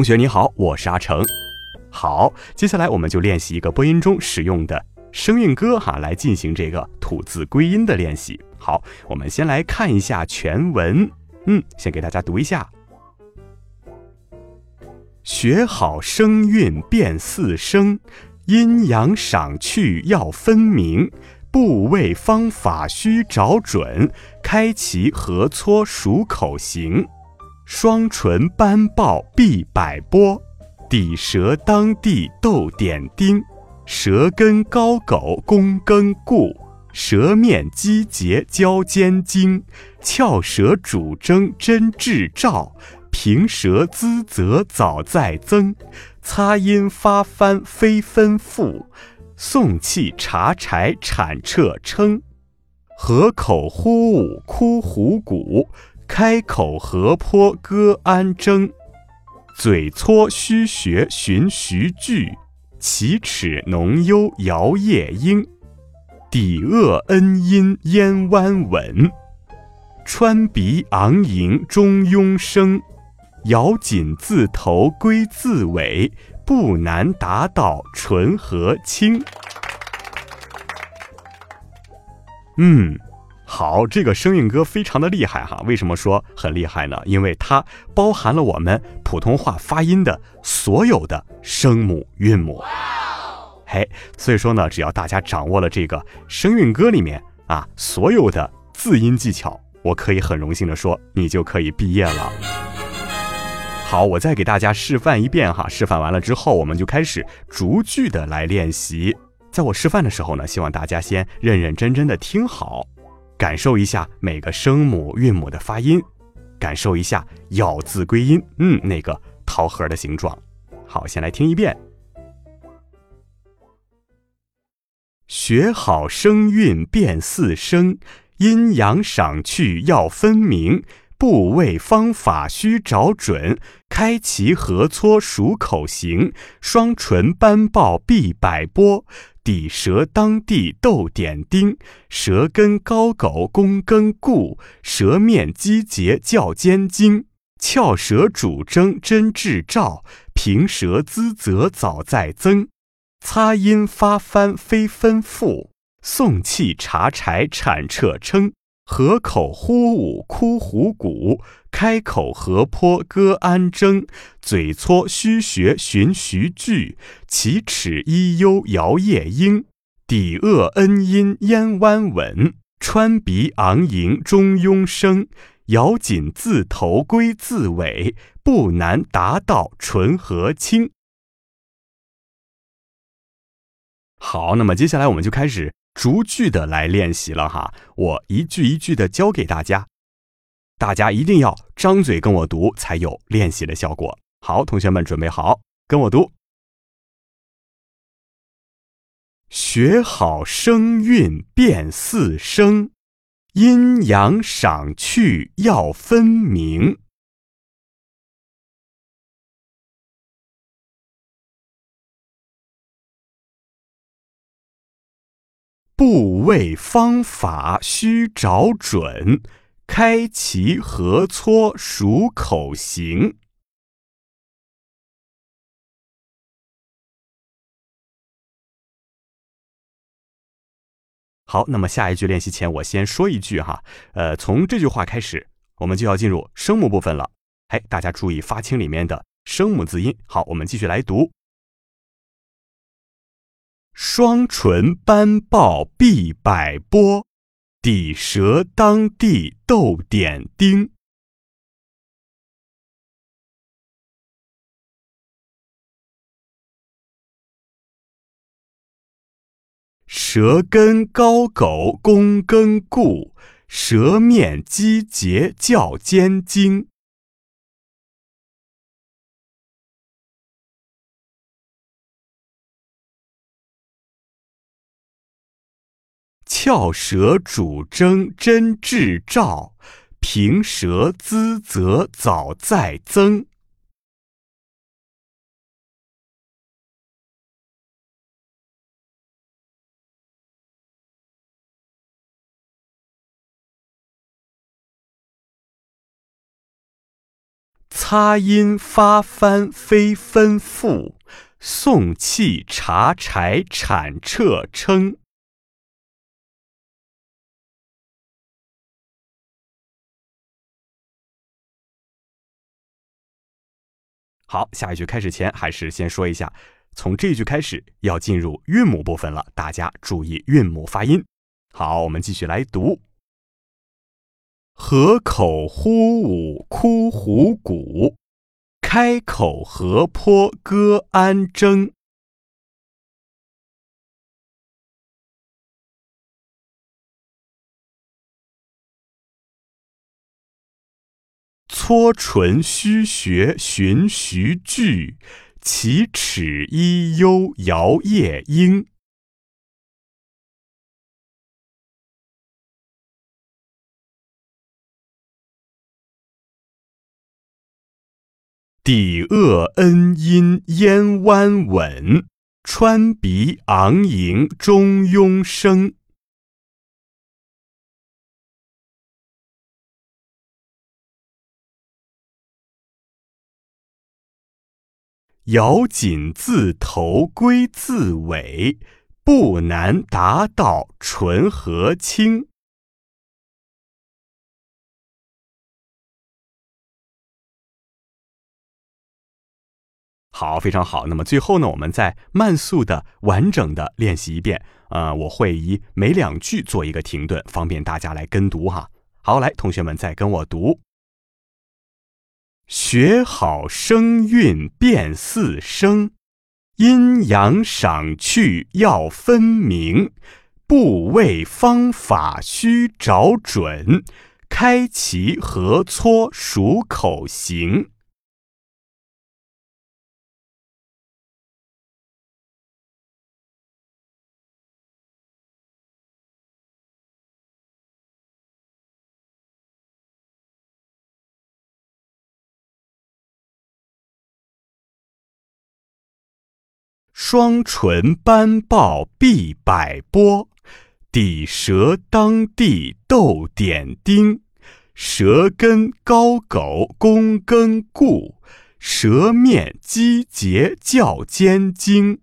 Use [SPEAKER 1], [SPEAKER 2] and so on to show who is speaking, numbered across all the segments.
[SPEAKER 1] 同学你好，我是阿成。好，接下来我们就练习一个播音中使用的声韵歌哈，来进行这个吐字归音的练习。好，我们先来看一下全文。嗯，先给大家读一下：学好声韵辨四声，阴阳赏去要分明，部位方法须找准，开齐合撮数口型。双唇斑豹必百波，抵舌当地斗点丁，舌根高狗弓根固，舌面肌节交尖精，翘舌主征真志照，平舌滋则早在增，擦音发翻非分复，送气查柴产彻称，合口呼舞哭虎鼓。开口河坡歌安争，嘴撮虚学寻徐句，齐齿浓幽摇夜莺，底恶恩音咽弯稳，川鼻昂迎中庸声，咬紧字头归字尾，不难达到纯和清。嗯。好，这个声韵歌非常的厉害哈。为什么说很厉害呢？因为它包含了我们普通话发音的所有的声母韵母。嘿，所以说呢，只要大家掌握了这个声韵歌里面啊所有的字音技巧，我可以很荣幸的说，你就可以毕业了。好，我再给大家示范一遍哈。示范完了之后，我们就开始逐句的来练习。在我示范的时候呢，希望大家先认认真真的听好。感受一下每个声母韵母的发音，感受一下咬字归音，嗯，那个桃核的形状。好，先来听一遍。学好声韵辨四声，阴阳赏去要分明，部位方法须找准，开齐合撮数口型，双唇斑豹必百波。抵舌当地斗点丁，舌根高狗弓根固，舌面肌节较尖精，翘舌主征真志照，平舌滋则早在增，擦音发翻非分复，送气查柴产彻称，合口呼舞哭虎鼓，开口河坡歌安争，嘴撮虚学寻徐句，齐齿一幽摇夜莺，底恶恩音烟弯稳，川鼻昂迎中庸声，咬紧字头归字尾，不难达到纯和清。好，那么接下来我们就开始。逐句的来练习了哈，我一句一句的教给大家，大家一定要张嘴跟我读，才有练习的效果。好，同学们准备好，跟我读。学好声韵辨四声，阴阳赏去要分明。部位方法须找准，开齐合撮数口型。好，那么下一句练习前，我先说一句哈，呃，从这句话开始，我们就要进入声母部分了。哎，大家注意发清里面的声母字音。好，我们继续来读。双唇斑豹必百波，抵舌当地斗点丁。舌根高狗弓根固，舌面肌节较尖精。翘舌主征真志照，平舌滋则早再增。擦音发翻非分复，送气查柴产彻称。好，下一句开始前，还是先说一下，从这一句开始要进入韵母部分了，大家注意韵母发音。好，我们继续来读：河口呼舞哭胡鼓，开口河坡歌安争。搓唇虚学循徐句，齐齿一幽摇夜莺。抵恶恩阴咽弯稳，穿鼻昂迎中庸生。咬紧字头归字尾，不难达到纯和清。好，非常好。那么最后呢，我们再慢速的、完整的练习一遍。呃，我会以每两句做一个停顿，方便大家来跟读哈。好，来，同学们再跟我读。学好声韵辨四声，阴阳赏去要分明，部位方法须找准，开齐合搓数口型。双唇斑报必百波，抵舌当地斗点丁，舌根高狗躬耕固，舌面肌节较尖精。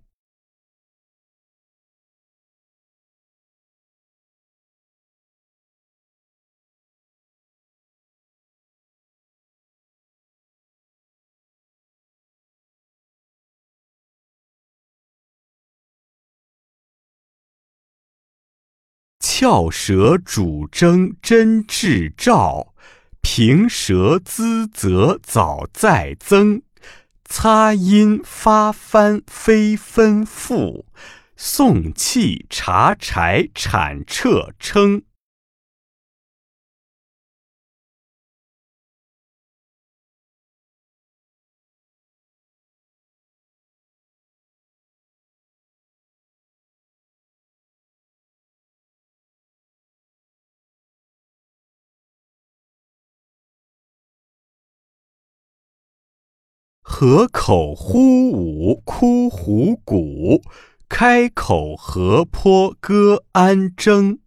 [SPEAKER 1] 翘舌主争真志照，平舌资则早再增。擦音发翻非分赋，送气查柴产彻称。河口呼舞枯胡鼓，开口河坡歌安争。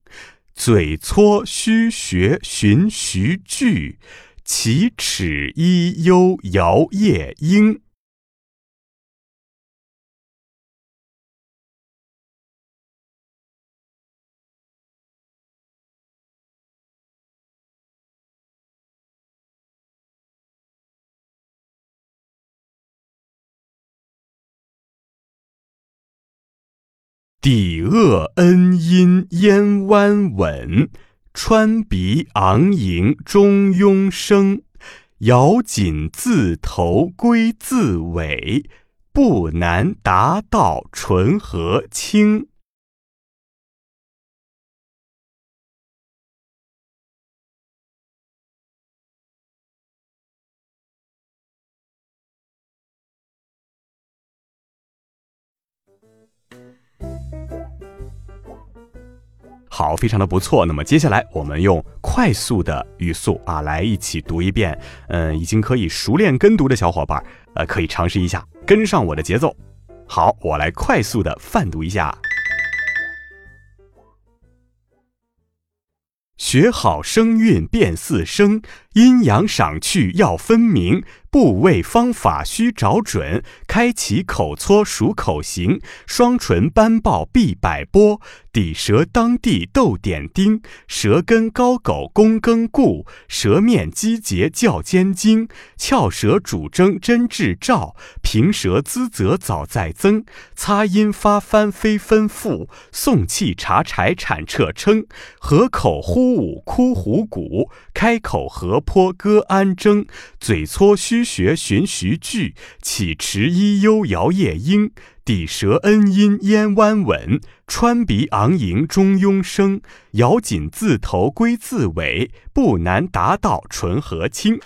[SPEAKER 1] 嘴搓虚学寻徐句，齐齿一幽摇夜莺。抵恶恩音，烟弯稳，川鼻昂迎中庸生。咬紧字头归字尾，不难达到纯和清。好，非常的不错。那么接下来我们用快速的语速啊来一起读一遍。嗯，已经可以熟练跟读的小伙伴，呃，可以尝试一下跟上我的节奏。好，我来快速的泛读一下。学好声韵辨四声，阴阳赏去要分明。部位方法需找准，开启口撮数口型，双唇斑报必百波，抵舌当地斗点丁，舌根高狗躬耕固，舌面机节较尖精，翘舌主争真志照，平舌滋则早在增，擦音发翻非分复，送气查柴产彻称，合口呼舞哭虎鼓，开口合坡歌安争，嘴撮学循徐句，起迟一幽摇夜莺，抵舌恩音咽弯稳，穿鼻昂迎中庸声，咬紧字头归字尾，不难达到纯和清。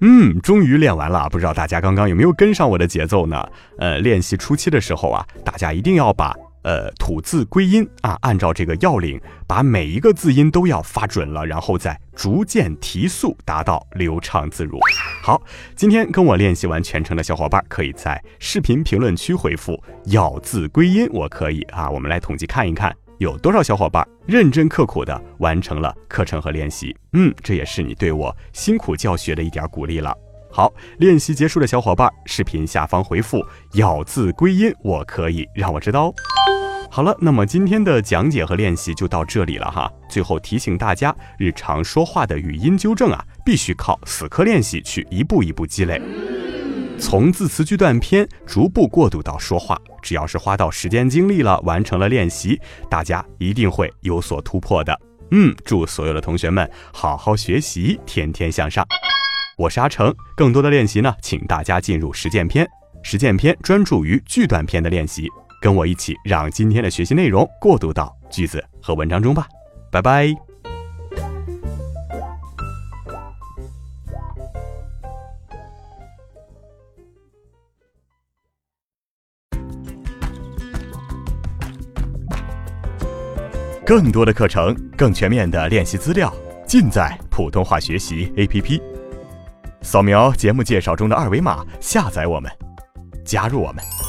[SPEAKER 1] 嗯，终于练完了，不知道大家刚刚有没有跟上我的节奏呢？呃，练习初期的时候啊，大家一定要把。呃，吐字归音啊，按照这个要领，把每一个字音都要发准了，然后再逐渐提速，达到流畅自如。好，今天跟我练习完全程的小伙伴，可以在视频评论区回复“咬字归音”，我可以啊。我们来统计看一看，有多少小伙伴认真刻苦的完成了课程和练习。嗯，这也是你对我辛苦教学的一点鼓励了。好，练习结束的小伙伴，视频下方回复“咬字归音”，我可以让我知道哦。好了，那么今天的讲解和练习就到这里了哈。最后提醒大家，日常说话的语音纠正啊，必须靠死磕练习去一步一步积累，从字词句段篇逐步过渡到说话。只要是花到时间精力了，完成了练习，大家一定会有所突破的。嗯，祝所有的同学们好好学习，天天向上。我是阿成，更多的练习呢，请大家进入实践篇。实践篇专注于句段篇的练习，跟我一起让今天的学习内容过渡到句子和文章中吧。拜拜。更多的课程，更全面的练习资料，尽在普通话学习 APP。扫描节目介绍中的二维码，下载我们，加入我们。